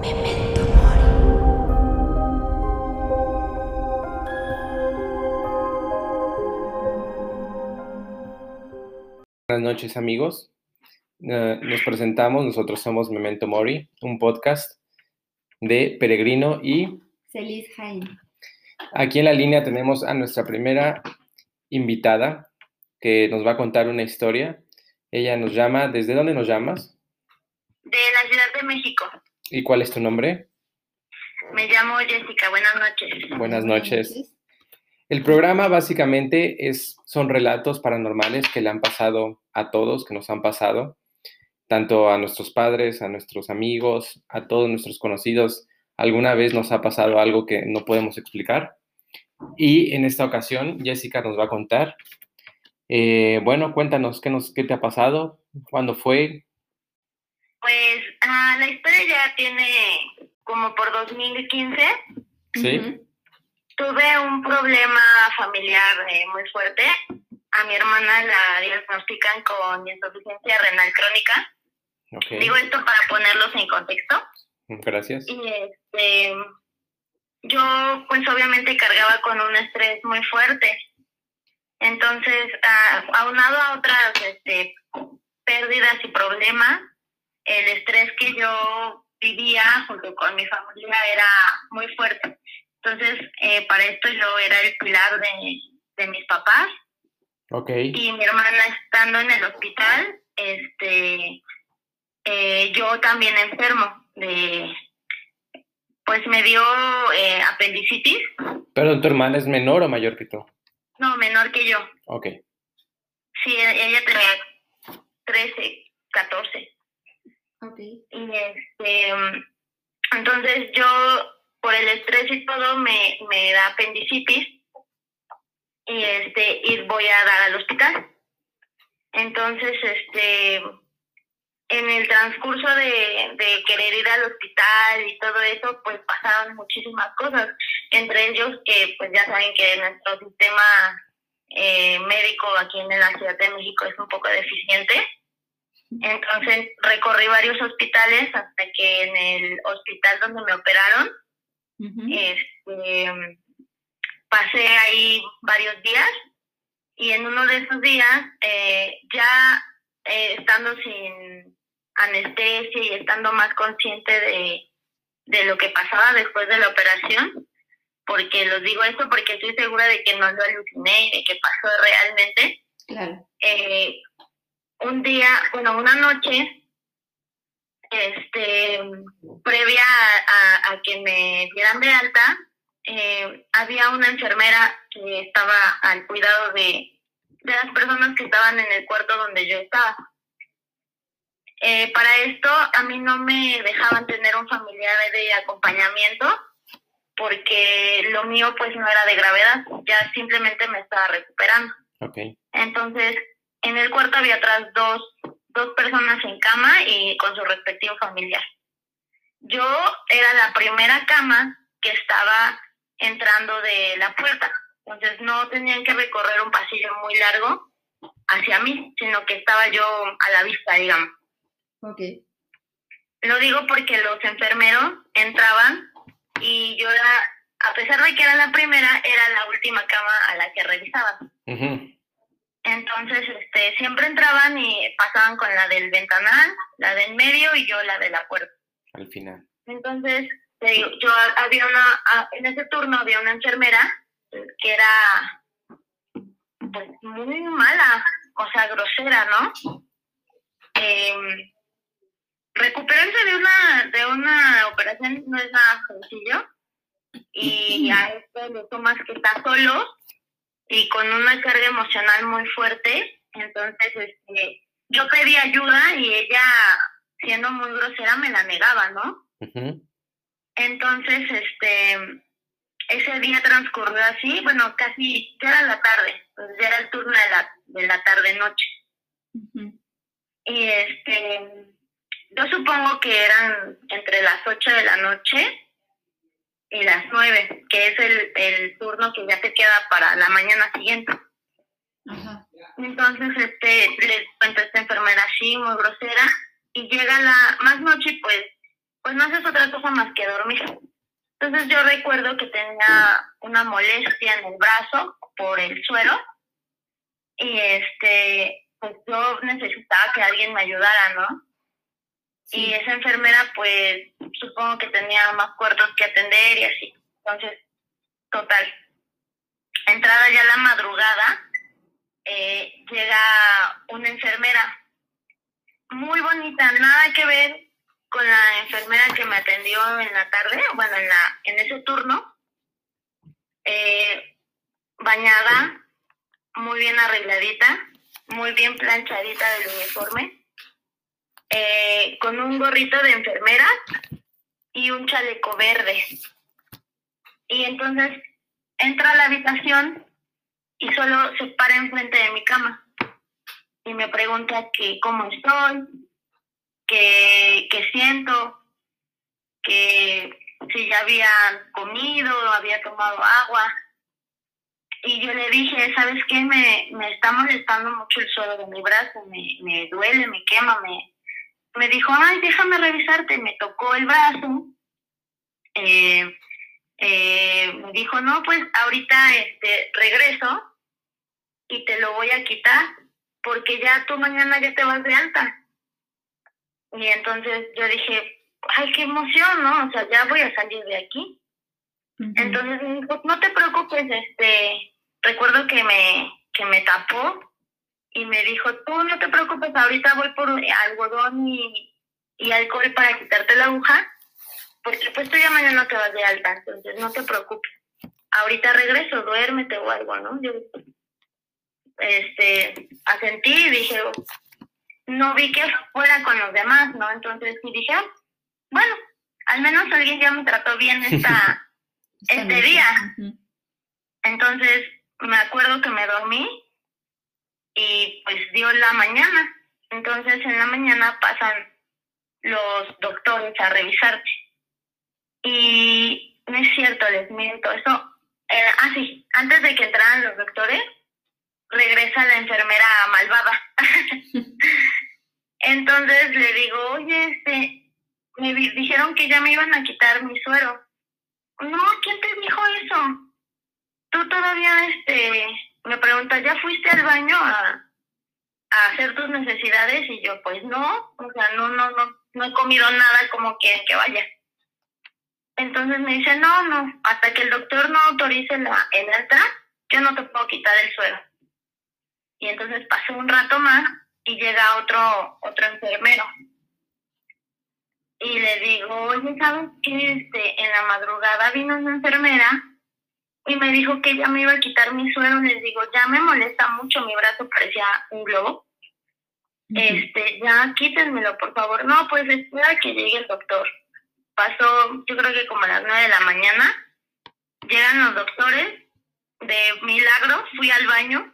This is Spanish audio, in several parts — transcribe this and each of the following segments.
Memento Mori. Buenas noches amigos. Eh, nos presentamos, nosotros somos Memento Mori, un podcast de Peregrino y Celis Jaime. aquí en la línea tenemos a nuestra primera invitada que nos va a contar una historia. Ella nos llama, ¿desde dónde nos llamas? De la Ciudad de México. ¿Y cuál es tu nombre? Me llamo Jessica, buenas noches. Buenas noches. El programa básicamente es, son relatos paranormales que le han pasado a todos, que nos han pasado, tanto a nuestros padres, a nuestros amigos, a todos nuestros conocidos. Alguna vez nos ha pasado algo que no podemos explicar. Y en esta ocasión, Jessica nos va a contar. Eh, bueno, cuéntanos ¿qué, nos, qué te ha pasado, cuándo fue. Pues ah, la historia ya tiene como por 2015. Sí. Ujú. Tuve un problema familiar eh, muy fuerte. A mi hermana la diagnostican con insuficiencia renal crónica. Ok, Digo esto para ponerlos en contexto. gracias. Y este, yo pues obviamente cargaba con un estrés muy fuerte. Entonces, ah, aunado a otras este, pérdidas y problemas, el estrés que yo vivía junto con mi familia era muy fuerte. Entonces, eh, para esto yo era el pilar de, de mis papás Ok, y mi hermana estando en el hospital, este, eh, yo también enfermo de, pues me dio eh, apendicitis, perdón, ¿tu hermana es menor o mayor que tú? no, menor que yo. Ok, Sí, e- ella tenía 13, 14. Ok. Y este, entonces yo, por el estrés y todo, me, me da apendicitis y este, y voy a dar al hospital. Entonces, este, en el transcurso de, de querer ir al hospital y todo eso, pues pasaron muchísimas cosas. Entre ellos que, pues ya saben que nuestro sistema eh, médico aquí en la Ciudad de México es un poco deficiente. Entonces recorrí varios hospitales hasta que en el hospital donde me operaron, este, pasé ahí varios días y en uno de esos días, eh, ya eh, estando sin anestesia y estando más consciente de, de lo que pasaba después de la operación, porque los digo esto porque estoy segura de que no lo aluciné y de que pasó realmente, Claro. eh, un día, bueno, una noche, este, previa a, a- a que me dieran de alta, eh, había una enfermera que estaba al cuidado de, de las personas que estaban en el cuarto donde yo estaba. Eh, para esto, a mí no me dejaban tener un familiar de acompañamiento porque lo mío pues no era de gravedad, ya simplemente me estaba recuperando. Entonces, en el cuarto había atrás dos, dos personas en cama y con su respectivo familiar. Yo era la primera cama que estaba entrando de la puerta. Entonces, no tenían que recorrer un pasillo muy largo hacia mí, sino que estaba yo a la vista, digamos. Ok. Lo digo porque los enfermeros entraban y yo era, a pesar de que era la primera, era la última cama a la que revisaban. ujú, Entonces, este, siempre entraban y pasaban con la del ventanal, la del medio y yo la de la puerta. al final. Entonces, yo ha- había una, a- en ese turno había una enfermera que era pues muy mala, o sea, grosera, ¿no? Eh, recuperarse de una, de una operación no es nada sencillo y a esto le sumas que está solo y con una carga emocional muy fuerte, entonces este, yo pedí ayuda y ella, siendo muy grosera, me la negaba, ¿no? Entonces, este, ese día transcurrió así, bueno, casi, ya era la tarde, pues ya era el turno de la, de la tarde-noche. Y este, yo supongo que eran entre las 8 de la noche y las 9, que es el, el turno que ya te queda para la mañana siguiente. Ajá. Entonces, este, les cuento a esta enfermera así, muy grosera, y llega la más noche pues, pues no haces otra cosa más que dormir. Entonces yo recuerdo que tenía una molestia en el brazo por el suero y este, pues yo necesitaba que alguien me ayudara, ¿no? Y esa enfermera, pues, supongo que tenía más cuartos que atender y así. Entonces, total. Entrada ya la madrugada, eh, llega una enfermera muy bonita, nada que ver con la enfermera que me atendió en la tarde, bueno, en, la, en ese turno. Eh, bañada, muy bien arregladita, muy bien planchadita del uniforme eh, con un gorrito de enfermera y un chaleco verde. Y entonces entra a la habitación y solo se para enfrente de mi cama y me pregunta que cómo estoy, que, que siento, que si ya había comido, había tomado agua. Y yo le dije, ¿sabes qué? Me, me está molestando mucho el suelo de mi brazo, me, me duele, me quema, me, me dijo, ay, déjame revisarte, me tocó el brazo. Eh, eh, me dijo, no, pues ahorita este, regreso y te lo voy a quitar porque ya tú mañana ya te vas de alta. Y entonces yo dije, ay, qué emoción, ¿no? O sea, ya voy a salir de aquí. Entonces me dijo, no te preocupes, este, recuerdo que me, que me tapó y me dijo, tú no te preocupes, ahorita voy por algodón y, y alcohol para quitarte la aguja, porque pues tú ya mañana te vas de alta, entonces no te preocupes. Ahorita regreso, duérmete o algo, ¿no? Yo, este, asentí y dije, no vi que fuera con los demás, ¿no? Entonces sí dije, "Ah, bueno, al menos alguien ya me trató bien esta, este día. Entonces me acuerdo que me dormí y pues dio la mañana. Entonces en la mañana pasan los doctores a revisarte. Y no es cierto, les miento. Eso, eh, ah, sí, antes de que entraran los doctores, regresa la enfermera malvada. Entonces le digo, oye, este, me di- dijeron que ya me iban a quitar mi suero. No, ¿quién te dijo eso? Tú todavía, este, me preguntas, ¿ya fuiste al baño a, hacer tus necesidades? Y yo, pues no, o sea, no, no, no, no he comido nada como quieren que vaya. Entonces me dice, no, no, hasta que el doctor no autorice la, el yo no te puedo quitar el suero. Y entonces pasó un rato más y llega otro, otro enfermero. Y le digo, oye, ¿sabes qué? Este, en la madrugada vino una enfermera y me dijo que ella me iba a quitar mi suero. Les digo, ya me molesta mucho, mi brazo parecía un globo. Este, ya quítenmelo, por favor. No, pues espera que llegue el doctor. Pasó, yo creo que como a las nueve de la mañana, llegan los doctores. De milagro fui al baño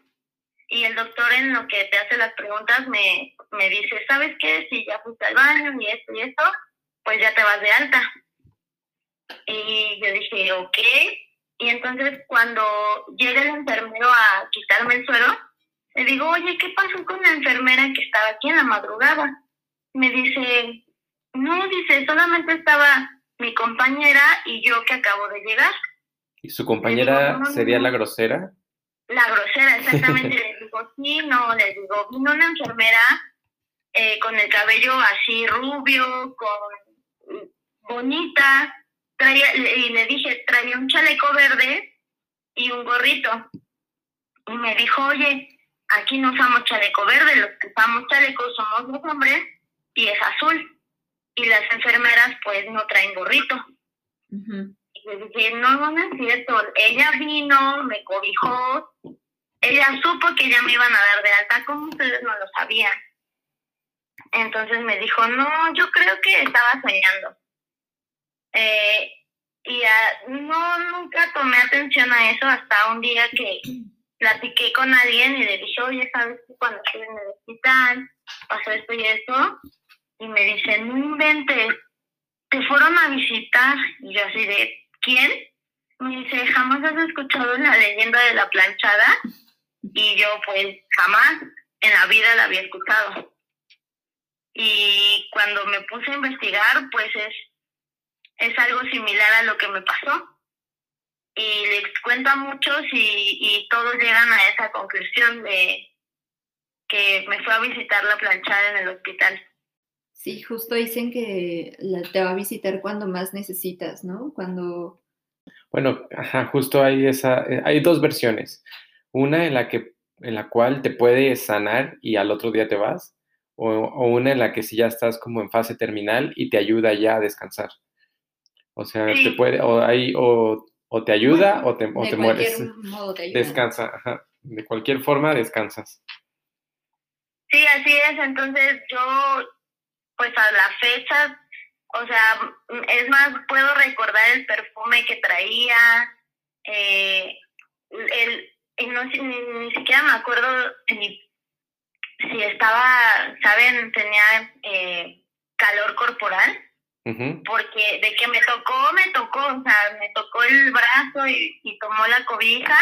y el doctor en lo que te hace las preguntas me, me dice, ¿sabes qué? Si ya fuiste al baño y esto y esto, pues ya te vas de alta. Y yo dije, ok. Y entonces cuando llega el enfermero a quitarme el suero, le digo, oye, ¿qué pasó con la enfermera que estaba aquí en la madrugada? Me dice, no, dice, solamente estaba mi compañera y yo que acabo de llegar. ¿Y su compañera no, sería la grosera? La grosera, exactamente. le digo, sí, no, le digo, vino una enfermera eh, con el cabello así rubio, con bonita, traía, y le dije, traía un chaleco verde y un gorrito. Y me dijo, oye, aquí no usamos chaleco verde, los que usamos chalecos somos los hombres y es azul. Y las enfermeras pues no traen gorrito. Y le dije, no, no, no es cierto. Ella vino, me cobijó, ella supo que ya me iban a dar de alta, como ustedes no lo sabían. Entonces me dijo, no, yo creo que estaba soñando. Eh, y ah, no, nunca tomé atención a eso hasta un día que platiqué con alguien y le dije, oye, ¿sabes que cuando estuve en el hospital pasó esto y esto? Y me dice, no inventes, te fueron a visitar. Y yo así de, ¿quién? Me dice, ¿jamás has escuchado la leyenda de la planchada? Y yo, pues, jamás en la vida la había escuchado. Y cuando me puse a investigar, pues es, es algo similar a lo que me pasó. Y les cuento a muchos y, y todos llegan a esa conclusión de que me fue a visitar la planchada en el hospital. Sí, justo dicen que la, te va a visitar cuando más necesitas, ¿no? Cuando... Bueno, ajá, justo hay esa, eh, hay dos versiones. Una en la que, en la cual te puede sanar y al otro día te vas, o, o una en la que si ya estás como en fase terminal y te ayuda ya a descansar. O sea, te puede, o hay, o, o te ayuda o te, o de te cualquier mueres. modo te ayuda. Descansa, ajá. De cualquier forma descansas. Sí, así es. Entonces yo, pues a la fecha, o sea, m- es más, puedo recordar el perfume que traía, eh, el, y no, ni, ni siquiera me acuerdo ni si estaba, ¿saben? Tenía eh, calor corporal, Ujú. porque de que me tocó, me tocó, o sea, me tocó el brazo y, y tomó la cobija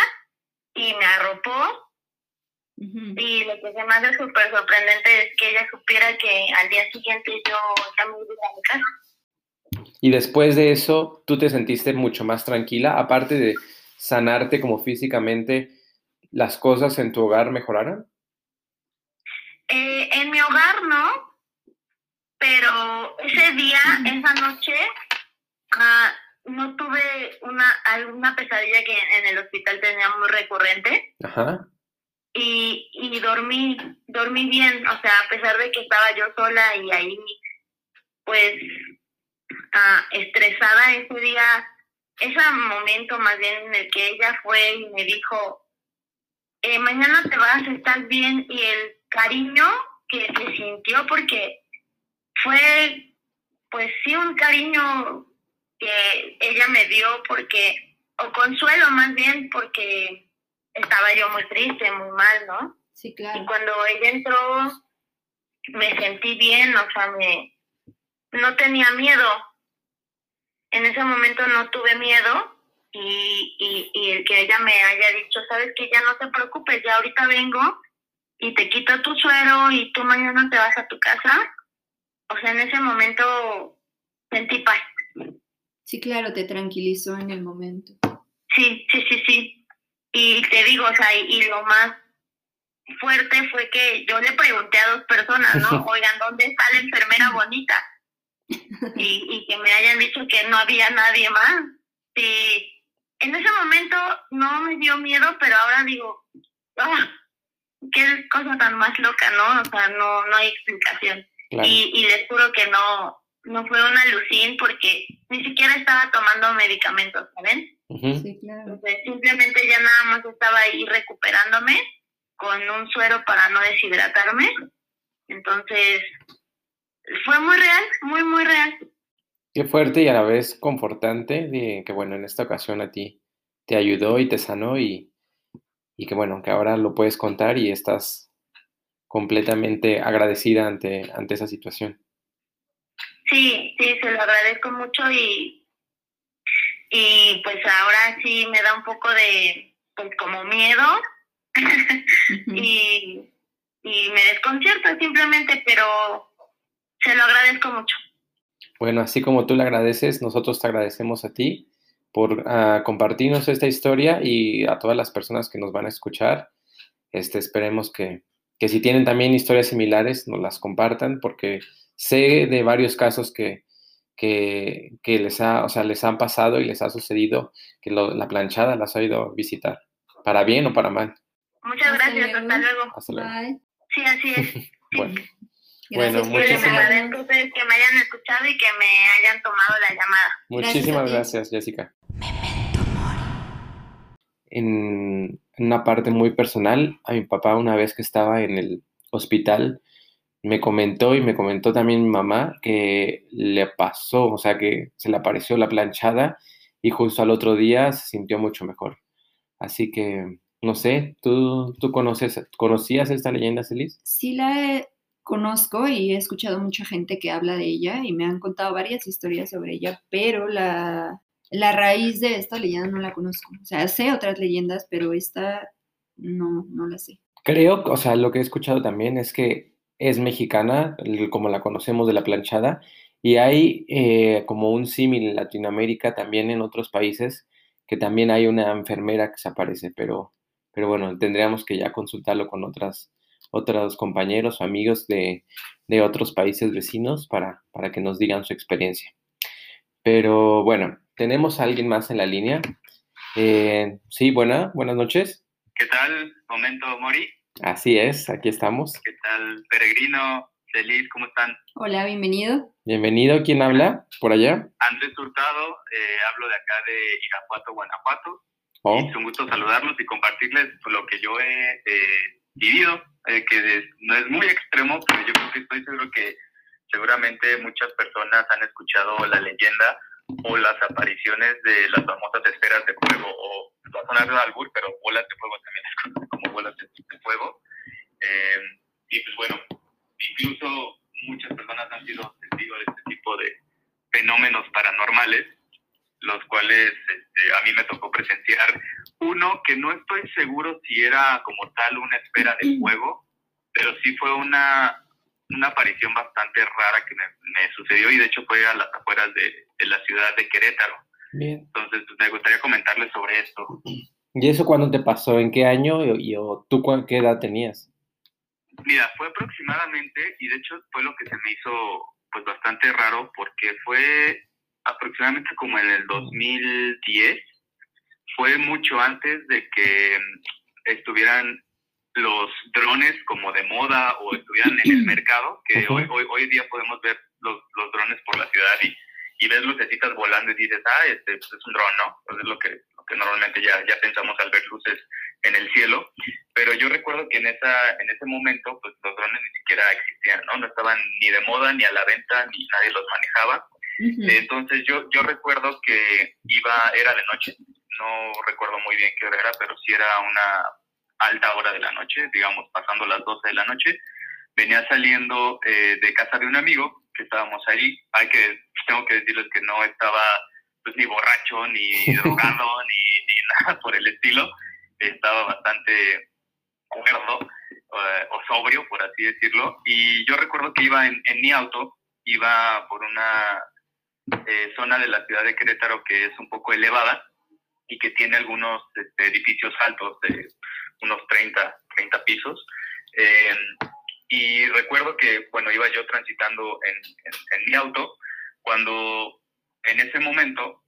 y me arropó. Ujú. Y lo que se me hace súper sorprendente es que ella supiera que al día siguiente yo ya me iba a mi casa. Y después de eso, tú te sentiste mucho más tranquila, aparte de sanarte como físicamente, ¿las cosas en tu hogar mejoraron? Eh, en mi hogar no, pero ese día, esa noche, ah, no tuve una alguna pesadilla que en el hospital tenía muy recurrente Ajá. y, y dormí, dormí bien, o sea, a pesar de que estaba yo sola y ahí, pues, ah, estresada ese día, ese momento más bien en el que ella fue y me dijo, eh, mañana te vas a estar bien y el cariño que se sintió porque fue, pues sí, un cariño que ella me dio porque, o consuelo más bien porque estaba yo muy triste, muy mal, ¿no? Sí, Y claro. cuando ella entró, me sentí bien, o sea, me, no tenía miedo. En ese momento no tuve miedo y, y, y el que ella me haya dicho, sabes que ya no te preocupes, ya ahorita vengo y te quito tu suero y tú mañana te vas a tu casa. O sea, en ese momento sentí paz. Sí, claro, te tranquilizó en el momento. Sí, sí, sí, sí. Y te digo, o sea, y, y lo más fuerte fue que yo le pregunté a dos personas, ¿no? Oigan, ¿dónde está la enfermera bonita? Y, y que me hayan dicho que no había nadie más. Y en ese momento no me dio miedo, pero ahora digo, ¡ah! qué cosa tan más loca, ¿no? O sea, no, no hay explicación. Claro. Y, y les juro que no, no fue una alucin porque ni siquiera estaba tomando medicamentos, ¿saben? Sí, claro. Entonces, simplemente ya nada más estaba ahí recuperándome con un suero para no deshidratarme. Entonces, fue muy real, muy, muy real. Qué fuerte y a la vez confortante de que, bueno, en esta ocasión a ti te ayudó y te sanó y, y que, bueno, que ahora lo puedes contar y estás completamente agradecida ante, ante esa situación. Sí, sí, se lo agradezco mucho y, y pues ahora sí me da un poco de, pues como miedo y, y me desconcierta simplemente, pero se lo agradezco mucho. Bueno, así como tú le agradeces, nosotros te agradecemos a ti por ah, compartirnos esta historia y a todas las personas que nos van a escuchar. Este, esperemos que, que si tienen también historias similares, nos las compartan, porque sé de varios casos que, que, que les, ha, o sea, les han pasado y les ha sucedido que lo- la planchada las ha ido a visitar, para bien o para mal. Muchas Hasta gracias, luego. hasta luego. Hasta luego. Bye. Sí, así es. Bueno, Gracias Bueno, muchísimas- ustedes que me hayan escuchado y que me hayan tomado la llamada. muchísimas ti. gracias, Jessica. en en una parte muy personal, a mi papá una vez que estaba en el hospital, me comentó y me comentó también mi mamá que le pasó, o sea, que se le apareció la planchada y justo al otro día se sintió mucho mejor. Así que, no sé, ¿tú, tú conoces, conocías esta leyenda, Celis? Sí la conozco y he escuchado mucha gente que habla de ella y me han contado varias historias sobre ella, pero la, la raíz de esta leyenda no la conozco. O sea, sé otras leyendas, pero esta no, no la sé. Creo, o sea, lo que he escuchado también es que es mexicana, como la conocemos de la planchada, y hay eh, como un símil en Latinoamérica, también en otros países, que también hay una enfermera que se aparece, pero, pero bueno, tendríamos que ya consultarlo con otras, otros compañeros o amigos de, otros países vecinos para, para que nos digan su experiencia. Pero bueno, tenemos a alguien más en la línea. Eh, sí, buena, buenas noches. ¿Qué tal? Momento, Mori. Así es, aquí estamos. ¿Qué tal, Peregrino? Feliz, ¿cómo están? Hola, bienvenido. Bienvenido, ¿quién habla por allá? Andrés Hurtado, eh, hablo de acá de Irapuato, Guanajuato. Oh. Es un gusto saludarlos y compartirles lo que yo he eh, vivido, eh, que no es muy extremo, pero yo creo que estoy seguro que seguramente muchas personas han escuchado la leyenda o las apariciones de las famosas esferas de fuego, o va a sonar de albur, pero bolas de fuego también es como bolas de, fuego. Eh, y pues bueno, incluso muchas personas han sido testigos de este tipo de fenómenos paranormales, los cuales este, a mí me tocó presenciar. Uno que no estoy seguro si era como tal una esfera de fuego, pero sí fue una, una aparición bastante rara que me, sucedió y de hecho fue a las afueras de, la ciudad de Querétaro. Entonces pues, me gustaría comentarles sobre esto. ¿Y eso cuándo te pasó? ¿En qué año? ¿Y, o tú qué edad tenías? Mira, fue aproximadamente, y de hecho fue lo que se me hizo pues bastante raro, porque fue aproximadamente como en el 2010, fue mucho antes de que estuvieran los drones como de moda o estuvieran en el mercado, que hoy, hoy, hoy día podemos ver los, los drones por la ciudad y, y ves lucecitas volando y dices, ah, este pues, es un dron, ¿no? Pues es lo que, lo que normalmente ya, ya pensamos al ver luces en el cielo. Pero yo recuerdo que en, esa, en ese momento, pues los drones ni siquiera existían, ¿no? No estaban ni de moda, ni a la venta, ni nadie los manejaba. Entonces yo, yo recuerdo que iba, era de noche, no recuerdo muy bien qué hora era, pero sí era una alta hora de la noche, digamos pasando las 12 de la noche, venía saliendo eh, de casa de un amigo que estábamos ahí. Hay que, tengo que decirles que no estaba pues ni borracho, ni drogado, ni, ni, nada por el estilo. Estaba bastante cuerdo eh, o sobrio, por así decirlo. Y yo recuerdo que iba en, en mi auto, iba por una eh, zona de la ciudad de Querétaro que es un poco elevada y que tiene algunos este, edificios altos de unos 30, 30 pisos. Eh, y recuerdo que, bueno, iba yo transitando en, en, mi auto cuando en ese momento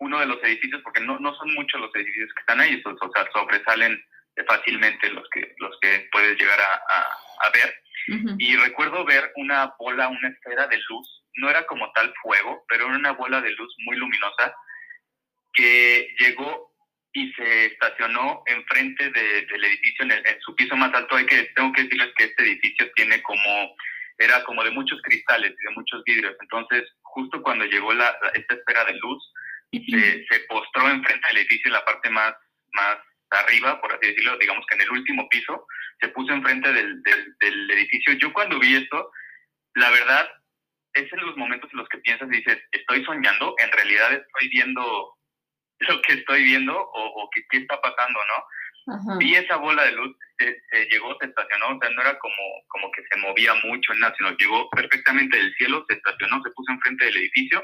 uno de los edificios, porque no, no son muchos los edificios que están ahí, o sea, sobresalen fácilmente los que, los que puedes llegar a, a, ver. Y recuerdo ver una bola, una esfera de luz, no era como tal fuego, pero era una bola de luz muy luminosa que llegó y se estacionó enfrente de, del edificio, en, en, su piso más alto. Hay que, tengo que decirles que este edificio tiene como, era como de muchos cristales y de muchos vidrios. Entonces, justo cuando llegó la, esta esfera de luz, se, se, postró enfrente del edificio en la parte más, más arriba, por así decirlo, digamos que en el último piso, se puso enfrente del, del, del edificio. Yo cuando vi esto, la verdad, es en los momentos en los que piensas y dices, estoy soñando, en realidad estoy viendo lo que estoy viendo o, qué, está pasando, ¿no? Vi esa bola de luz, se, llegó, se estacionó, o sea, no era como, como que se movía mucho en nada, sino llegó perfectamente del cielo, se estacionó, se puso enfrente del edificio,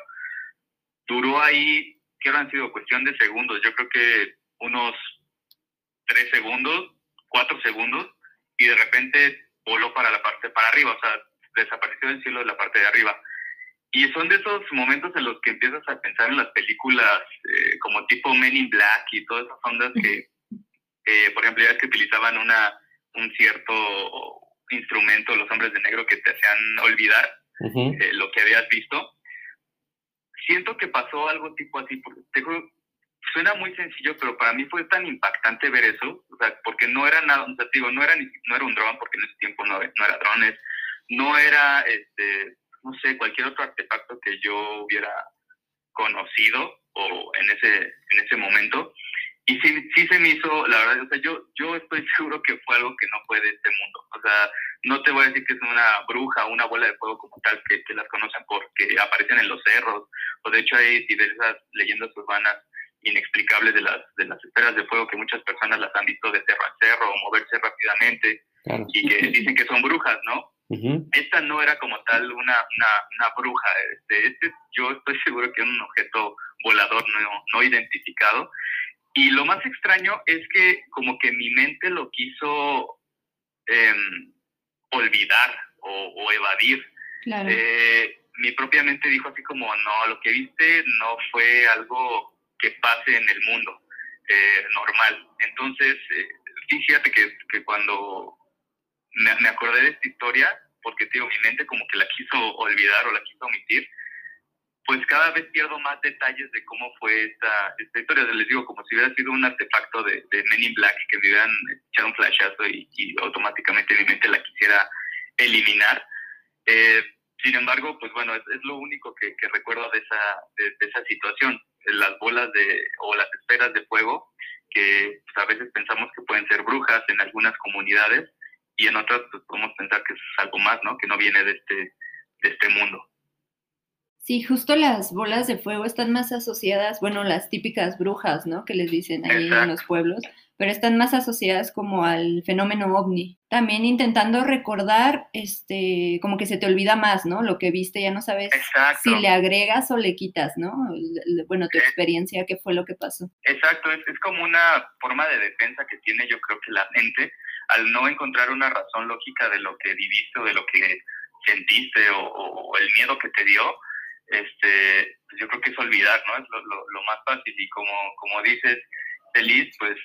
duró ahí, ¿qué han sido? Cuestión de segundos, yo creo que unos tres segundos, cuatro segundos, y de repente voló para la parte, para arriba, o sea, desapareció del cielo de la parte de arriba. Y son de esos momentos en los que empiezas a pensar en las películas eh, como tipo Men in Black y todas esas ondas que, por ejemplo, ya que utilizaban una, un cierto instrumento, los hombres de negro, que te hacían olvidar eh, lo que habías visto. Siento que pasó algo tipo así, porque suena muy sencillo, pero para mí fue tan impactante ver eso, o sea, porque no era nada, o sea, digo, no era, no era un dron, porque en ese tiempo no, no era drones, no era, este, no sé, cualquier otro artefacto que yo hubiera conocido o en ese, en ese momento. Y sí, sí se me hizo, la verdad, o sea, yo, yo estoy seguro que fue algo que no fue de este mundo. O sea, no te voy a decir que es una bruja o una bola de fuego como tal, que, que las conocen porque aparecen en los cerros, o de hecho hay diversas leyendas urbanas inexplicables de las, de las esferas de fuego que muchas personas las han visto de cerro a cerro o moverse rápidamente y que dicen que son brujas, ¿no? Esta no era como tal una, una, una bruja. Este, este, yo estoy seguro que era un objeto volador no, no identificado. Y lo más extraño es que como que mi mente lo quiso em, olvidar o, evadir. Eh, mi propia mente dijo así como, no, lo que viste no fue algo que pase en el mundo eh, normal. Entonces, eh, fíjate que, que cuando me, me, acordé de esta historia, porque digo, mi mente como que la quiso olvidar o la quiso omitir, pues cada vez pierdo más detalles de cómo fue esta, esta historia. Les digo, como si hubiera sido un artefacto de, de Men in Black que me hubieran echado un flashazo y, y automáticamente mi mente la quisiera eliminar. Eh, sin embargo, pues bueno, es, lo único que, recuerdo de esa, de, esa situación. Las bolas de, o las esferas de fuego, que pues, a veces pensamos que pueden ser brujas en algunas comunidades y en otras pues, podemos pensar que es algo más, ¿no? Que no viene de este, de este mundo. Sí, justo las bolas de fuego están más asociadas, bueno, las típicas brujas, ¿no? Que les dicen ahí en los pueblos, pero están más asociadas como al fenómeno ovni. También intentando recordar, este, como que se te olvida más, ¿no? Lo que viste, ya no sabes si le agregas o le quitas, ¿no? Bueno, tu experiencia, ¿qué fue lo que pasó? Exacto, es, es como una forma de defensa que tiene yo creo que la mente al no encontrar una razón lógica de lo que viviste o de lo que sentiste o, o el miedo que te dio, este, pues yo creo que es olvidar, ¿no? Es lo, lo, más fácil y como, como dices, Feliz, pues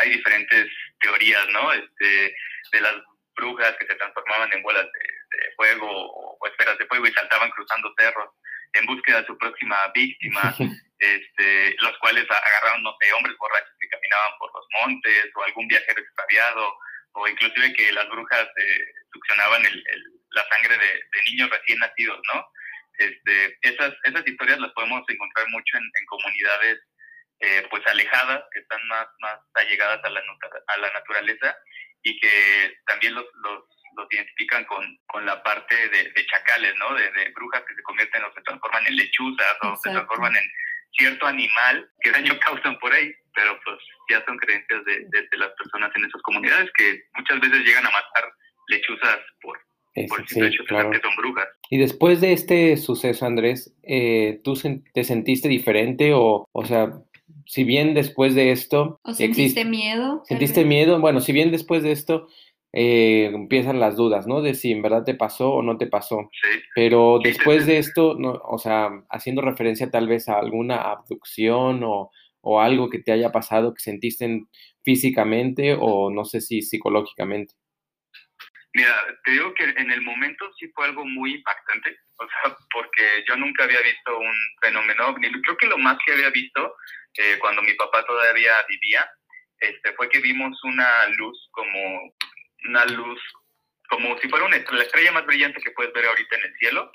hay diferentes teorías, ¿no? Este, de las brujas que se transformaban en bolas de, fuego o, esferas de fuego y saltaban cruzando cerros en búsqueda de su próxima víctima, este, los cuales agarraron, no sé, hombres borrachos que caminaban por los montes o algún viajero extraviado o inclusive que las brujas eh, succionaban el, la sangre de, de niños recién nacidos, ¿no? Este, esas, esas historias las podemos encontrar mucho en, comunidades eh, pues alejadas, que están más, más allegadas a la, a la naturaleza y que también los, los, los identifican con, con, la parte de, chacales, ¿no? De, brujas que se convierten o se transforman en lechuzas o se transforman en cierto animal que daño causan por ahí, pero pues ya son creencias de, de las personas en esas comunidades que muchas veces llegan a matar lechuzas por, y después de este suceso, Andrés, eh, ¿tú te sentiste diferente o, o sea, si bien después de esto... ¿O sentiste miedo? ¿Sentiste miedo? Bueno, si bien después de esto eh, empiezan las dudas, ¿no? De si en verdad te pasó o no te pasó. Sí. Pero después de esto, no, o sea, haciendo referencia tal vez a alguna abducción o, o algo que te haya pasado que sentiste físicamente o no sé si psicológicamente. Mira, te digo que en el momento sí fue algo muy impactante, o sea, porque yo nunca había visto un fenómeno ovni. Creo que lo más que había visto eh, cuando mi papá todavía vivía, este, fue que vimos una luz como una luz, como si fuera una, la estrella más brillante que puedes ver ahorita en el cielo,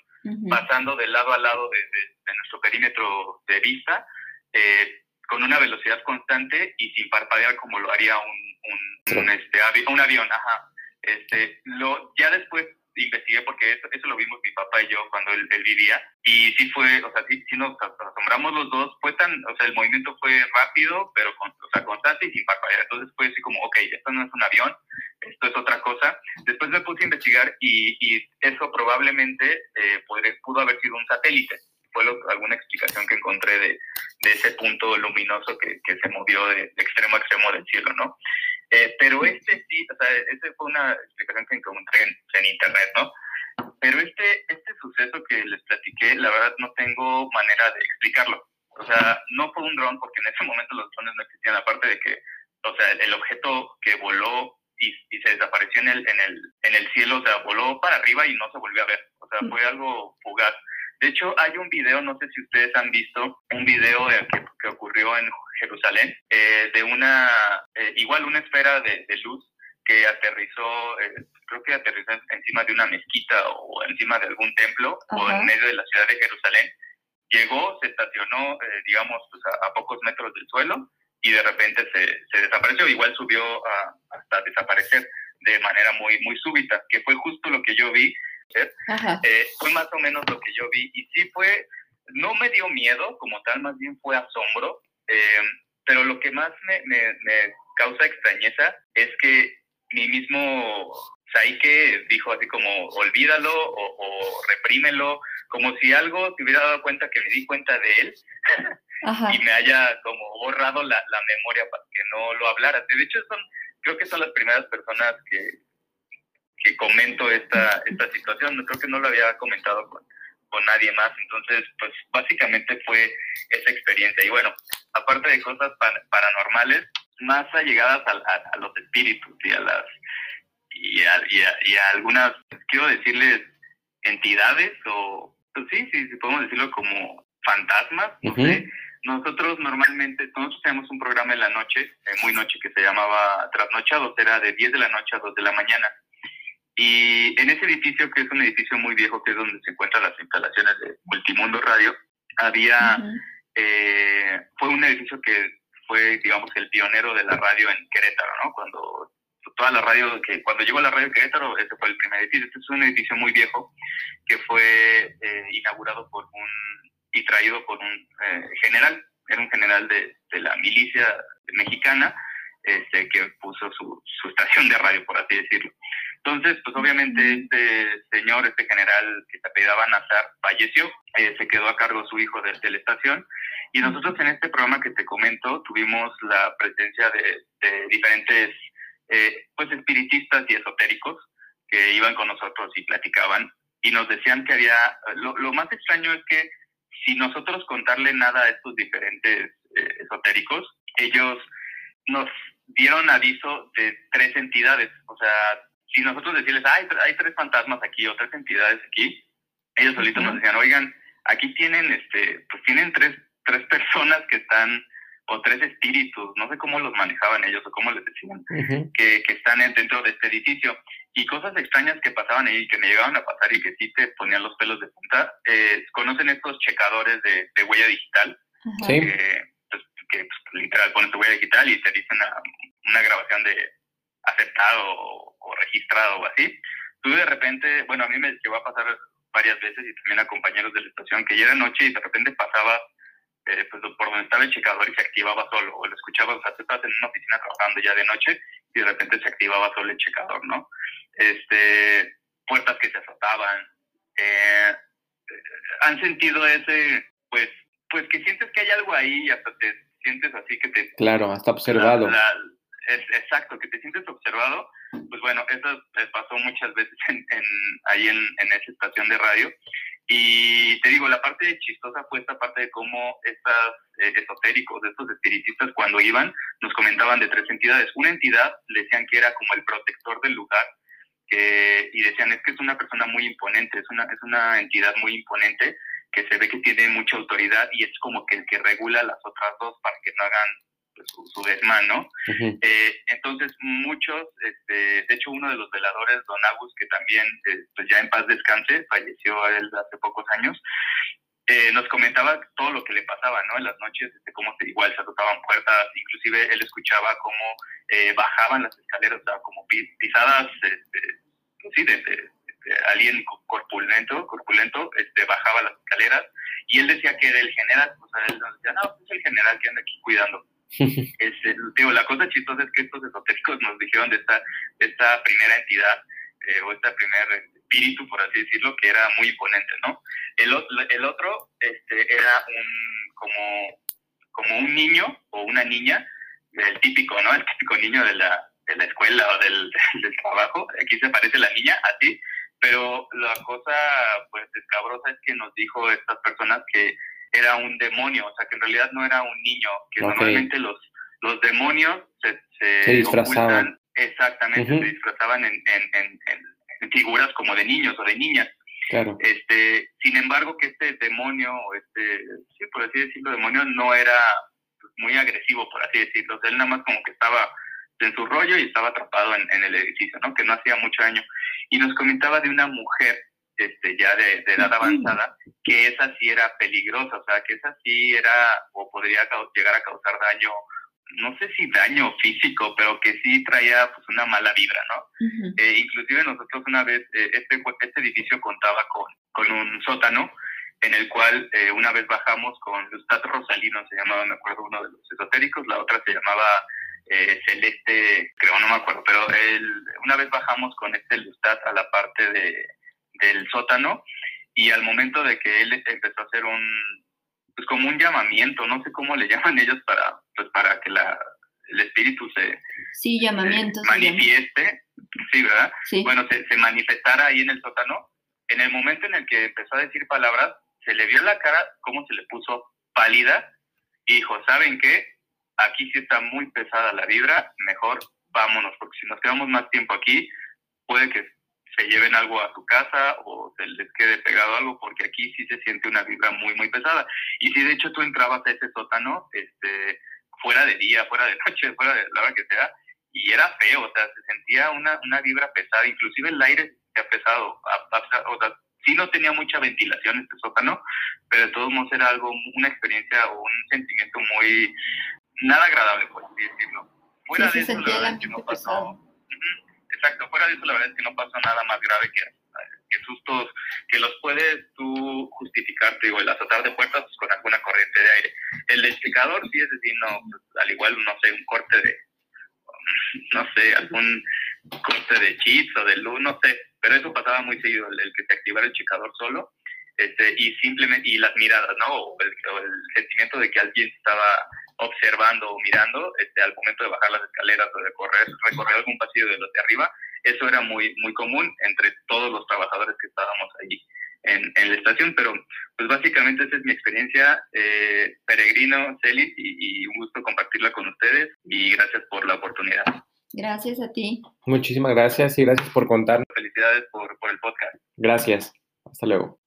pasando de lado a lado de, nuestro perímetro de vista, eh, con una velocidad constante y sin parpadear como lo haría un, un, un, este, un avión. Ajá. Este, lo, ya después investigué porque eso, eso, lo vimos mi papá y yo cuando él, vivía y sí fue, o sea, sí, sí, nos asombramos los dos, fue tan, o sea, el movimiento fue rápido, pero con, o sea, constante y sin parpadear, entonces fue así como, ok, esto no es un avión, esto es otra cosa. Después me puse a investigar y, y eso probablemente eh, pudo haber sido un satélite, fue alguna explicación que encontré de, de ese punto luminoso que, que se movió de extremo a extremo del cielo, ¿no? Eh, pero este sí, o sea, esa fue una explicación que encontré en, internet, ¿no? Pero este, este suceso que les platiqué, la verdad no tengo manera de explicarlo. O sea, no fue un dron, porque en ese momento los drones no existían, aparte de que, o sea, el, objeto que voló y, y, se desapareció en el, en, el, en el cielo, o sea, voló para arriba y no se volvió a ver. O sea, fue algo fugaz. De hecho, hay un video, no sé si ustedes han visto, un video que, que ocurrió en Jerusalén, eh, de una, eh, igual una esfera de, luz que aterrizó, eh, creo que aterrizó encima de una mezquita o encima de algún templo o en medio de la ciudad de Jerusalén. Llegó, se estacionó, digamos, pues, a, pocos metros del suelo y de repente se, se desapareció. Igual subió hasta desaparecer de manera muy, muy súbita, que fue justo lo que yo vi. Fue más o menos lo que yo vi. Y sí fue, no me dio miedo como tal, más bien fue asombro eh, pero lo que más me, me, causa extrañeza es que mi mismo que dijo así como olvídalo o, o, reprímelo, como si algo te hubiera dado cuenta que me di cuenta de él y me haya como borrado la, la, memoria para que no lo hablara. De hecho, son, creo que son las primeras personas que, que comento esta, esta situación. Creo que no lo había comentado con, con nadie más. Entonces, pues básicamente fue esa experiencia. Y bueno, aparte de cosas paranormales, más allegadas a, a, los espíritus y a las y a, y a, algunas, quiero decirles, entidades o, pues sí, sí, podemos decirlo como fantasmas, no sé. Nosotros normalmente, nosotros tenemos un programa en la noche, eh, muy noche, que se llamaba Trasnochados, era de 10 de la noche a 2 de la mañana. Y en ese edificio, que es un edificio muy viejo, que es donde se encuentran las instalaciones de Multimundo Radio, había, eh, fue un edificio que fue, digamos, el pionero de la radio en Querétaro, ¿no? Cuando toda la radio, que cuando llegó la radio Querétaro, ese fue el primer edificio. Este es un edificio muy viejo que fue eh, inaugurado por un, y traído por un eh, general, era un general de, de la milicia mexicana, este, que puso su, su estación de radio, por así decirlo. Entonces, pues obviamente este señor, este general que se apellidaba Nazar, falleció, eh, se quedó a cargo su hijo de, la estación, y nosotros en este programa que te comento tuvimos la presencia de, diferentes, eh, pues espiritistas y esotéricos que iban con nosotros y platicaban, y nos decían que había, lo, lo más extraño es que si nosotros contarle nada a estos diferentes eh, esotéricos, ellos nos dieron aviso de tres entidades, o sea, si nosotros decirles, hay, hay tres fantasmas aquí o tres entidades aquí, ellos solitos nos decían, oigan, aquí tienen, este, pues tienen tres, tres personas que están, o tres espíritus, no sé cómo los manejaban ellos o cómo les decían, que, que, están dentro de este edificio. Y cosas extrañas que pasaban ahí, que me llegaban a pasar y que sí te ponían los pelos de punta, eh, conocen estos checadores de, de huella digital, que, pues, que pues, literal pones tu huella digital y te dicen una, una grabación de aceptado o registrado o así, tú de repente, bueno, a mí me llegó a pasar varias veces y también a compañeros de la estación, que ya era noche y de repente pasaba eh, pues, por donde estaba el checador y se activaba solo, o lo escuchaba, o sea, tú estás en una oficina trabajando ya de noche y de repente se activaba solo el checador, ¿no? Este, puertas que se azotaban. Eh, han sentido ese, pues, pues que sientes que hay algo ahí y hasta te sientes así que te... Claro, hasta observado. Es, exacto, que te sientes observado pues bueno, eso pasó muchas veces en, ahí en, esa estación de radio. Y te digo, la parte chistosa fue esta parte de cómo estos eh, esotéricos, estos espiritistas, cuando iban, nos comentaban de tres entidades. Una entidad decían que era como el protector del lugar, y decían es que es una persona muy imponente, es una, es una entidad muy imponente que se ve que tiene mucha autoridad y es como que el que regula las otras dos para que no hagan su, su desmán, ¿no? Eh, entonces, muchos, este, de hecho, uno de los veladores, Don Agus, que también, eh, pues ya en paz descanse, falleció a él hace pocos años, eh, nos comentaba todo lo que le pasaba, ¿no? En las noches, este, cómo se, igual se tocaban puertas, inclusive él escuchaba cómo bajaban las escaleras, o sea, como pisadas, este, pues sí, de, alguien corpulento, corpulento, este, bajaba las escaleras, y él decía que era el general, o sea, él nos decía, no, pues es el general que anda aquí cuidando este, digo, la cosa chistosa es que estos esotéricos nos dijeron de esta, esta primera entidad eh, o este primer espíritu, por así decirlo, que era muy imponente, ¿no? El, el otro este, era un, como, como un niño o una niña, el típico, ¿no? El típico niño de la, de la escuela o del, del trabajo. Aquí se parece la niña, así. Pero la cosa, pues, escabrosa es que nos dijo estas personas que era un demonio, o sea que en realidad no era un niño, que normalmente los, los demonios se, se, disfrazaban. exactamente, se disfrazaban en, en, en, figuras como de niños o de niñas. Claro. Este, sin embargo, que este demonio, este, sí, por así decirlo, demonio no era muy agresivo, por así decirlo. O sea, él nada más como que estaba en su rollo y estaba atrapado en, en el edificio, ¿no? Que no hacía mucho daño. Y nos comentaba de una mujer este, ya de, edad avanzada, que esa sí era peligrosa, o sea, que esa sí era o podría llegar a causar daño, no sé si daño físico, pero que sí traía pues una mala vibra, ¿no? Eh, inclusive nosotros una vez, eh, este, este edificio contaba con, con un sótano, en el cual eh, una vez bajamos con Lustat Rosalino, se llamaba, me acuerdo, uno de los esotéricos, la otra se llamaba eh, celeste, creo, no me acuerdo, pero una vez bajamos con este Lustat a la parte de, del sótano y al momento de que él empezó a hacer un, pues como un llamamiento, no sé cómo le llaman ellos para, pues para que la, el espíritu se sí, llamamiento, manifieste, sí, ¿verdad? Bueno, se, se manifestara ahí en el sótano. En el momento en el que empezó a decir palabras, se le vio la cara cómo se le puso pálida y dijo, ¿saben qué? Aquí sí está muy pesada la vibra, mejor vámonos, porque si nos quedamos más tiempo aquí, puede que se lleven algo a su casa o se les quede pegado algo, porque aquí sí se siente una vibra muy, muy pesada. Y si de hecho tú entrabas a ese sótano, este, fuera de día, fuera de noche, fuera de la hora que sea, y era feo, o sea, se sentía una, una vibra pesada, inclusive el aire se ha pesado, o sea, sí no tenía mucha ventilación este sótano, pero de todos modos era algo, una experiencia o un sentimiento muy, nada agradable, por así decirlo. Fuera de eso, la verdad que no pasó, exacto, fuera de eso la verdad es que no pasó nada más grave que, que sustos que los puedes tú justificarte, digo, el azotar de puertas pues, con alguna corriente de aire. El desplicador sí es decir, no, pues, al igual, no sé, un corte de, no sé, algún corte de chips o de luz, no sé, pero eso pasaba muy seguido, el, que se activara el checador solo, este, y simplemente, y las miradas, ¿no? O el, sentimiento de que alguien estaba observando o mirando este, al momento de bajar las escaleras o de correr, recorrer algún pasillo de los de arriba, eso era muy, muy común entre todos los trabajadores que estábamos ahí en, en la estación, pero pues básicamente esa es mi experiencia, eh, peregrino, Celis, y, y un gusto compartirla con ustedes y gracias por la oportunidad. Gracias a ti. Muchísimas gracias y gracias por contarnos. Felicidades por, por el podcast. Gracias. Hasta luego.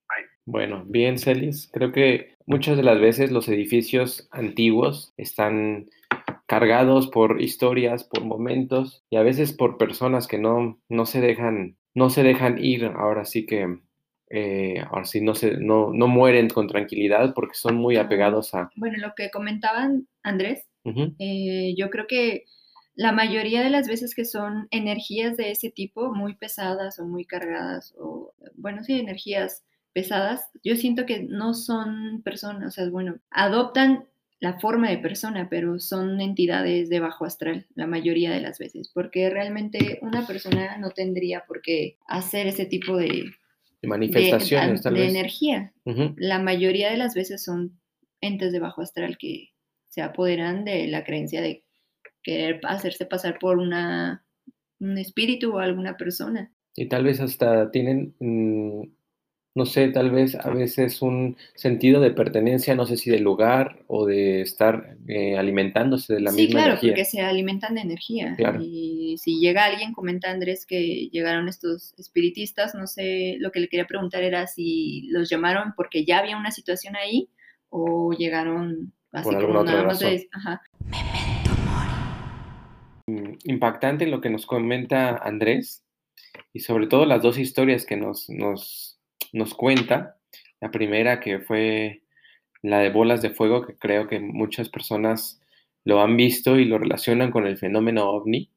Bueno, bien, Celis. Creo que muchas de las veces los edificios antiguos están cargados por historias, por momentos y a veces por personas que no, no se dejan, no se dejan ir. Ahora sí que eh, ahora sí no se, no, no mueren con tranquilidad porque son muy apegados a. Bueno, lo que comentaban Andrés, eh, yo creo que la mayoría de las veces que son energías de ese tipo, muy pesadas o muy cargadas, o bueno, sí, energías pesadas, yo siento que no son personas, o sea, bueno, adoptan la forma de persona, pero son entidades de bajo astral la mayoría de las veces, porque realmente una persona no tendría por qué hacer ese tipo de, manifestaciones, de, de energía. La mayoría de las veces son entes de bajo astral que se apoderan de la creencia de querer hacerse pasar por una, un espíritu o alguna persona. Y tal vez hasta tienen, mm, no sé, tal vez a veces un sentido de pertenencia, no sé si del lugar o de estar eh, alimentándose de la misma claro, energía. Sí, claro, porque se alimentan de energía. Y si llega alguien, comenta Andrés que llegaron estos espiritistas, no sé, lo que le quería preguntar era si los llamaron porque ya había una situación ahí o llegaron así como nada más de... Ajá impactante lo que nos comenta Andrés y sobre todo las dos historias que nos, nos, nos cuenta. La primera que fue la de bolas de fuego, que creo que muchas personas lo han visto y lo relacionan con el fenómeno ovni,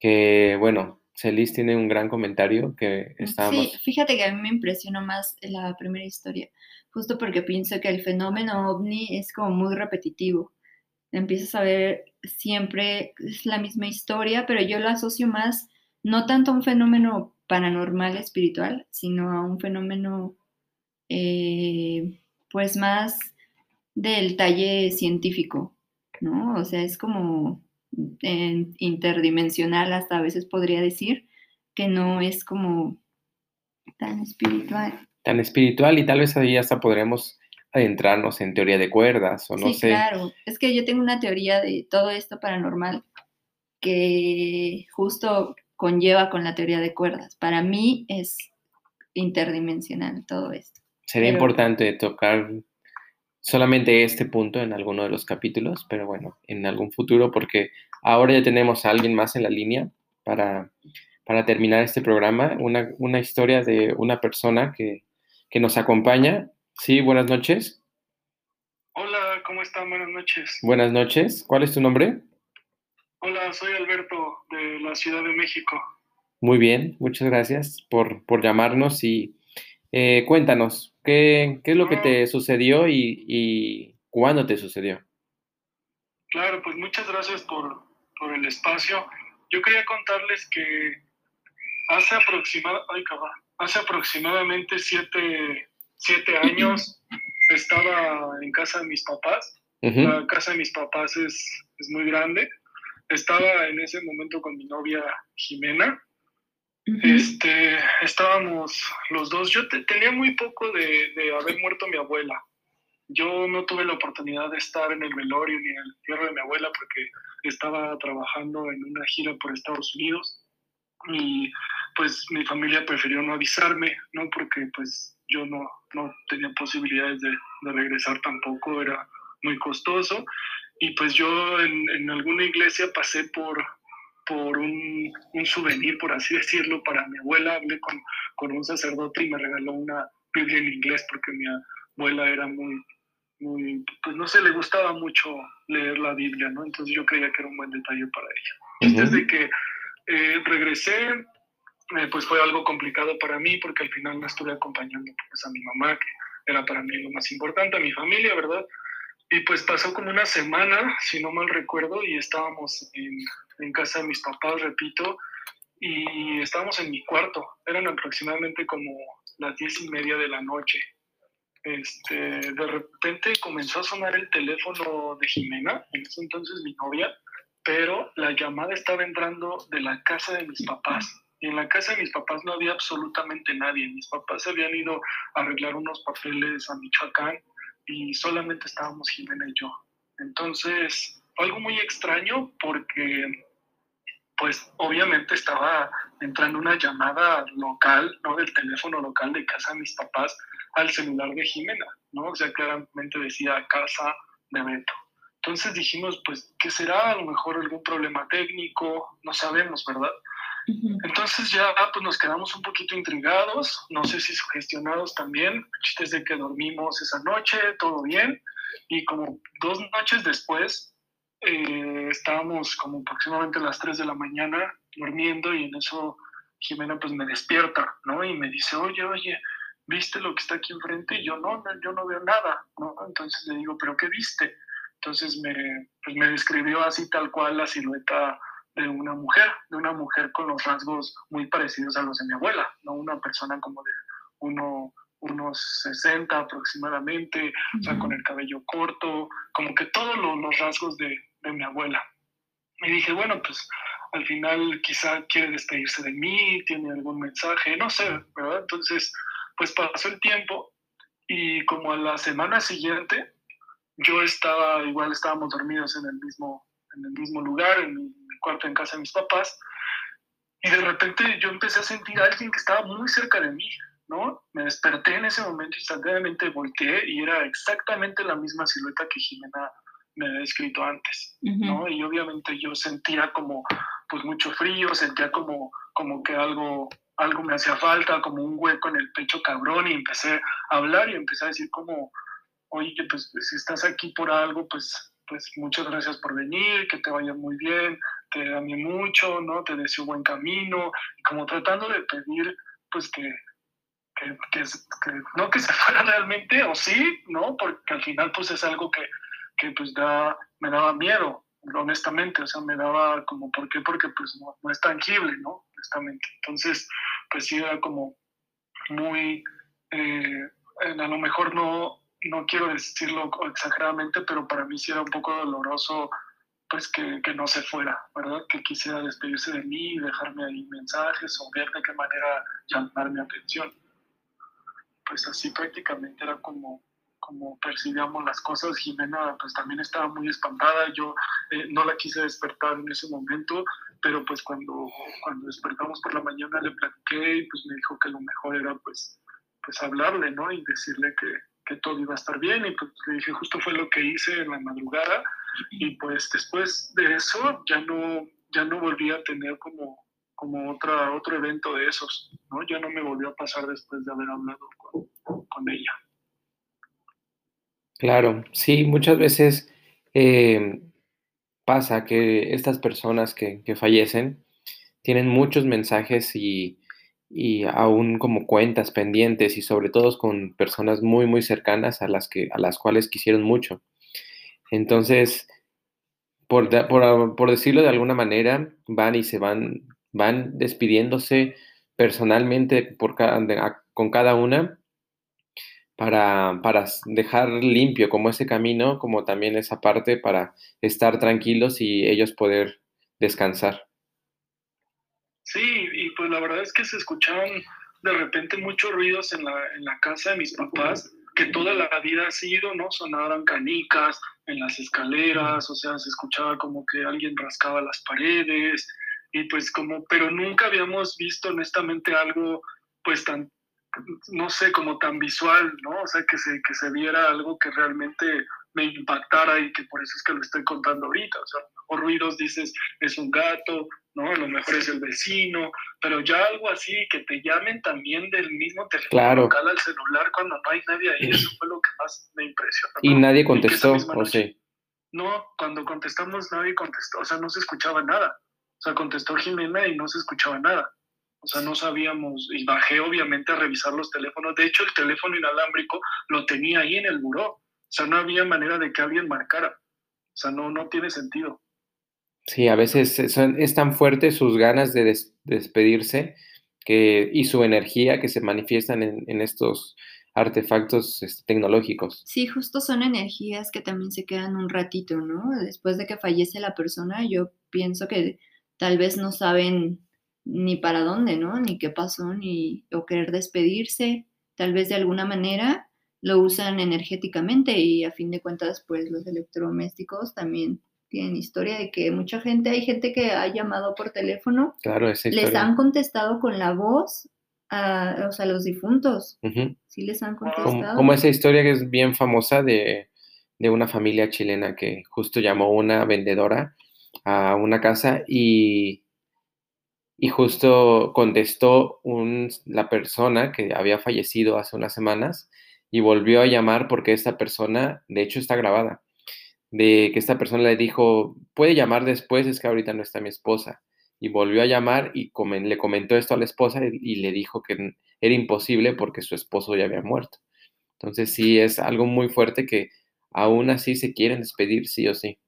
que bueno, Celis tiene un gran comentario que estábamos... Sí, fíjate que a mí me impresionó más la primera historia, justo porque pienso que el fenómeno ovni es como muy repetitivo empiezas a ver siempre es la misma historia, pero yo lo asocio más no tanto a un fenómeno paranormal espiritual, sino a un fenómeno eh, pues más del talle científico, ¿no? O sea, es como interdimensional hasta a veces podría decir que no es como tan espiritual. Tan espiritual y tal vez ahí hasta podremos adentrarnos en teoría de cuerdas o no sí, Claro, es que yo tengo una teoría de todo esto paranormal que justo conlleva con la teoría de cuerdas. Para mí es interdimensional todo esto. Sería importante tocar solamente este punto en alguno de los capítulos, pero bueno, en algún futuro, porque ahora ya tenemos a alguien más en la línea para, para terminar este programa, una, una historia de una persona que, que nos acompaña Sí, buenas noches. Hola, ¿cómo están? Buenas noches. Buenas noches. ¿Cuál es tu nombre? Hola, soy Alberto de la Ciudad de México. Muy bien, muchas gracias por, por llamarnos y eh, cuéntanos, ¿qué, ¿qué, es lo que te sucedió y, y, cuándo te sucedió? Claro, pues muchas gracias por por el espacio. Yo quería contarles que hace, aproximada, ay, hace aproximadamente siete, siete años estaba en casa de mis papás. La casa de mis papás es, es muy grande. Estaba en ese momento con mi novia Jimena. Este, estábamos los dos. Yo tenía muy poco de, de, haber muerto mi abuela. Yo no tuve la oportunidad de estar en el velorio ni en el entierro de mi abuela porque estaba trabajando en una gira por Estados Unidos y pues mi familia prefirió no avisarme, ¿no? Porque pues yo no, no tenía posibilidades de, de regresar tampoco, era muy costoso. Y pues yo en, en alguna iglesia pasé por, por un, un, souvenir, por así decirlo, para mi abuela. Hablé con, con, un sacerdote y me regaló una Biblia en inglés porque mi abuela era muy, muy, pues no sé, le gustaba mucho leer la Biblia, ¿no? Entonces yo creía que era un buen detalle para ella. Desde que eh, regresé, eh, pues fue algo complicado para mí porque al final me estuve acompañando pues, a mi mamá, que era para mí lo más importante, a mi familia, ¿verdad? Y pues pasó como una semana, si no mal recuerdo, y estábamos en, casa de mis papás, repito, y estábamos en mi cuarto. Eran aproximadamente como las diez y media de la noche. Este, de repente comenzó a sonar el teléfono de Jimena, en ese entonces mi novia, pero la llamada estaba entrando de la casa de mis papás. Y en la casa de mis papás no había absolutamente nadie. Mis papás se habían ido a arreglar unos papeles a Michoacán y solamente estábamos Jimena y yo. Entonces, algo muy extraño porque, pues, obviamente estaba entrando una llamada local, ¿no? Del teléfono local de casa de mis papás al celular de Jimena, ¿no? O sea, claramente decía casa de Beto. Entonces dijimos, pues, ¿qué será? A lo mejor algún problema técnico, no sabemos, ¿verdad? Entonces ya pues nos quedamos un poquito intrigados, no sé si sugestionados también, de que dormimos esa noche, todo bien, y como dos noches después eh, estábamos como aproximadamente las 3 de la mañana durmiendo y en eso Jimena pues me despierta, ¿no? Y me dice, oye, oye, ¿viste lo que está aquí enfrente? Y yo no, yo no veo nada, ¿no? Entonces le digo, ¿pero qué viste? Entonces me, pues me describió así tal cual la silueta de una mujer, de una mujer con los rasgos muy parecidos a los de mi abuela, ¿no? Una persona como de uno, unos 60 aproximadamente, o sea, con el cabello corto, como que todos los, rasgos de, de, mi abuela. Y dije, bueno, pues al final quizá quiere despedirse de mí, tiene algún mensaje, no sé, ¿verdad? Entonces, pues pasó el tiempo y como a la semana siguiente, yo estaba, igual estábamos dormidos en el mismo, en el mismo lugar, en mi cuarto en casa de mis papás, y de repente yo empecé a sentir a alguien que estaba muy cerca de mí, ¿no? Me desperté en ese momento, instantáneamente volteé y era exactamente la misma silueta que Jimena me había descrito antes, ¿no? Y obviamente yo sentía como, pues mucho frío, sentía como, como que algo, algo me hacía falta, como un hueco en el pecho cabrón y empecé a hablar y empecé a decir como, oye, pues si estás aquí por algo, pues, pues muchas gracias por venir, que te vaya muy bien, te amé mucho, ¿no? Te deseo buen camino, como tratando de pedir, pues que, que, que, no que se fuera realmente, o sí, ¿no? Porque al final, pues es algo que, que pues da, me daba miedo, honestamente, o sea, me daba como, ¿por qué? Porque pues no, no es tangible, ¿no? Honestamente. Entonces, pues sí era como muy, eh, a lo mejor no, no quiero decirlo exageradamente, pero para mí sí era un poco doloroso pues que, que, no se fuera, ¿verdad? Que quisiera despedirse de mí, y dejarme ahí mensajes o ver de qué manera llamar mi atención. Pues así prácticamente era como, como percibíamos las cosas. Jimena pues también estaba muy espantada, yo eh, no la quise despertar en ese momento, pero pues cuando, cuando despertamos por la mañana le platiqué y pues me dijo que lo mejor era pues, pues hablarle, ¿no? Y decirle que, que todo iba a estar bien y pues le dije justo fue lo que hice en la madrugada y pues después de eso ya no, ya no volví a tener como, como otra, otro evento de esos, ¿no? Ya no me volvió a pasar después de haber hablado con, ella. Claro, sí, muchas veces eh, pasa que estas personas que, que, fallecen tienen muchos mensajes y, y, aún como cuentas pendientes y sobre todo con personas muy, muy cercanas a las, que, a las cuales quisieron mucho. Entonces, por, por, por, decirlo de alguna manera, van y se van, van despidiéndose personalmente por con cada una para, para dejar limpio como ese camino, como también esa parte para estar tranquilos y ellos poder descansar. Sí, pues la verdad es que se escuchaban de repente muchos ruidos en la, en la casa de mis papás, que toda la vida ha sido, ¿no? Sonaban canicas en las escaleras, o sea, se escuchaba como que alguien rascaba las paredes, y pues como, pero nunca habíamos visto honestamente algo pues tan, no sé, como tan visual, ¿no? O sea, que se, que se viera algo que realmente me impactara y que por eso es que lo estoy contando ahorita. O sea, a ruidos dices, es un gato, ¿no? A lo mejor es el vecino, pero ya algo así, que te llamen también del mismo teléfono local al celular cuando no hay nadie ahí, eso fue lo que más me impresionó. Y nadie contestó, o sea. No, cuando contestamos nadie contestó, o sea, no se escuchaba nada. O sea, contestó Jimena y no se escuchaba nada. O sea, no sabíamos, y bajé obviamente a revisar los teléfonos. De hecho, el teléfono inalámbrico lo tenía ahí en el buró. O sea, no había manera de que alguien marcara. O sea, no, no tiene sentido. Sí, a veces es tan fuerte sus ganas de, despedirse que, y su energía que se manifiestan en, estos artefactos este, tecnológicos. Sí, justo son energías que también se quedan un ratito, ¿no? Después de que fallece la persona, yo pienso que tal vez no saben ni para dónde, ¿no? Ni qué pasó, ni o querer despedirse, tal vez de alguna manera lo usan energéticamente y a fin de cuentas, pues los electrodomésticos también tienen historia de que mucha gente, hay gente que ha llamado por teléfono, claro, les han contestado con la voz a, o sea, los difuntos, sí les han contestado. Como, esa historia que es bien famosa de, de una familia chilena que justo llamó una vendedora a una casa y, y justo contestó un, la persona que había fallecido hace unas semanas y volvió a llamar porque esta persona, de hecho está grabada, de que esta persona le dijo, puede llamar después, es que ahorita no está mi esposa. Y volvió a llamar y le comentó esto a la esposa y, le dijo que era imposible porque su esposo ya había muerto. Entonces sí, es algo muy fuerte que aún así se quieren despedir sí o sí.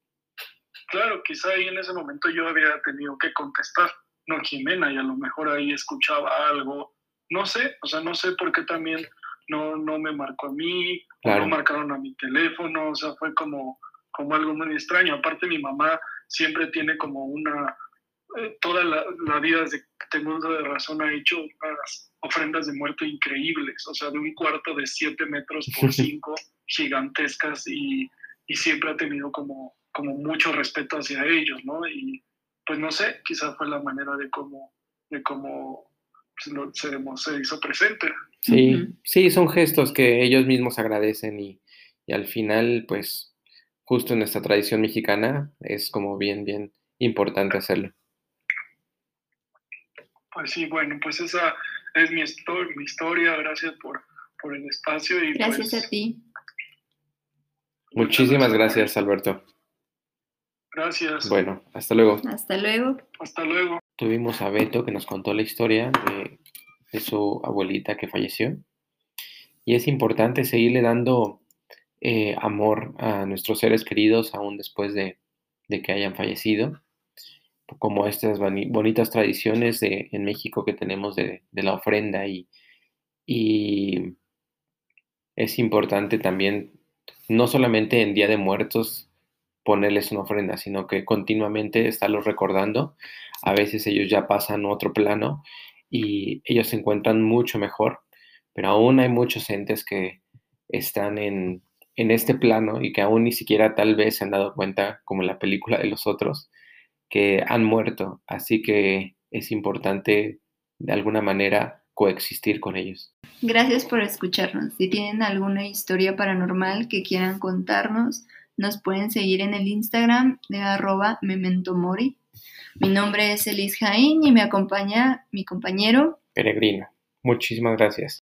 Claro, quizá ahí en ese momento yo había tenido que contestar, no Jimena, y a lo mejor ahí escuchaba algo, no sé, o sea, no sé por qué también no, no me marcó a mí, no marcaron a mi teléfono, o sea, fue como, como algo muy extraño. Aparte mi mamá siempre tiene como una, eh, toda la, vida desde que tengo uso de razón ha hecho unas ofrendas de muerte increíbles, o sea, de un cuarto de siete metros por cinco, gigantescas, y, y siempre ha tenido como como mucho respeto hacia ellos, ¿no? Y pues no sé, quizás fue la manera de cómo, de cómo se, se, hizo presente. Sí, sí, son gestos que ellos mismos agradecen y, y, al final, pues, justo en nuestra tradición mexicana es como bien, bien importante hacerlo. Pues sí, bueno, pues esa es mi, mi historia, gracias por, por el espacio. Y gracias pues a ti. Muchísimas gracias, Alberto. Gracias. Bueno, hasta luego. Hasta luego. Hasta luego. Tuvimos a Beto que nos contó la historia de, su abuelita que falleció. Y es importante seguirle dando eh, amor a nuestros seres queridos aún después de, que hayan fallecido. Como estas bonitas tradiciones en México que tenemos de, la ofrenda y, y es importante también, no solamente en Día de Muertos, ponerles una ofrenda, sino que continuamente estarlos recordando. A veces ellos ya pasan a otro plano y ellos se encuentran mucho mejor, pero aún hay muchos entes que están en, en este plano y que aún ni siquiera tal vez se han dado cuenta, como la película de los otros, que han muerto. Así que es importante de alguna manera coexistir con ellos. Gracias por escucharnos. Si tienen alguna historia paranormal que quieran contarnos, nos pueden seguir en el Instagram de arroba mementomori. Mi nombre es Elis Jaín y me acompaña mi compañero Peregrino. Muchísimas gracias.